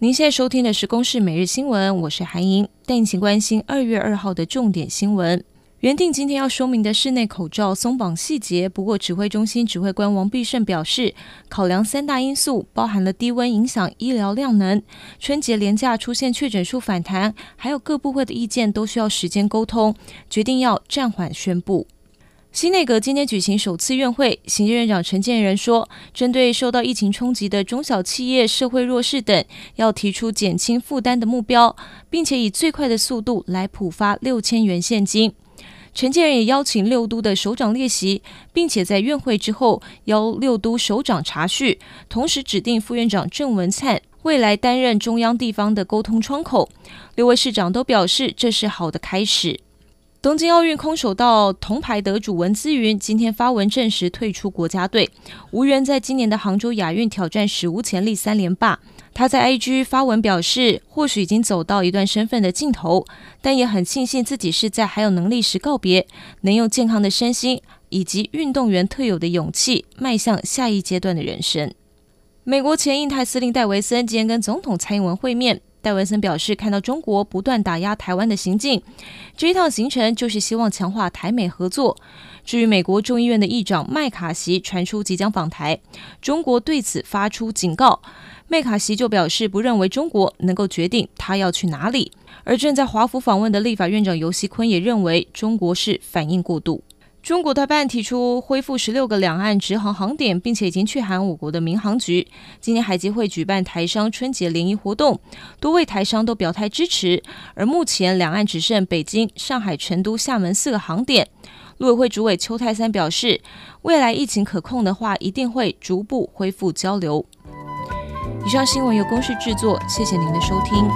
您现在收听的是《公视每日新闻》，我是韩莹，带你请关心二月二号的重点新闻。原定今天要说明的室内口罩松绑细节，不过指挥中心指挥官王必胜表示，考量三大因素，包含了低温影响医疗量能、春节连假出现确诊数反弹，还有各部会的意见都需要时间沟通，决定要暂缓宣布。新内阁今天举行首次院会，行政院长陈建仁说，针对受到疫情冲击的中小企业、社会弱势等，要提出减轻负担的目标，并且以最快的速度来普发六千元现金。陈建仁也邀请六都的首长列席，并且在院会之后邀六都首长查叙，同时指定副院长郑文灿未来担任中央地方的沟通窗口。六位市长都表示，这是好的开始。东京奥运空手道铜牌得主文姿云今天发文证实退出国家队，无缘在今年的杭州亚运挑战史无前例三连霸。他在 IG 发文表示，或许已经走到一段身份的尽头，但也很庆幸自己是在还有能力时告别，能用健康的身心以及运动员特有的勇气，迈向下一阶段的人生。美国前印太司令戴维森今天跟总统蔡英文会面。戴维森表示，看到中国不断打压台湾的行径，这一趟行程就是希望强化台美合作。至于美国众议院的议长麦卡锡传出即将访台，中国对此发出警告。麦卡锡就表示，不认为中国能够决定他要去哪里。而正在华府访问的立法院长游锡坤也认为，中国是反应过度。中国台办提出恢复十六个两岸直航航点，并且已经去函我国的民航局。今年海基会举办台商春节联谊活动，多位台商都表态支持。而目前两岸只剩北京、上海、成都、厦门四个航点。陆委会主委邱太三表示，未来疫情可控的话，一定会逐步恢复交流。以上新闻由公视制作，谢谢您的收听。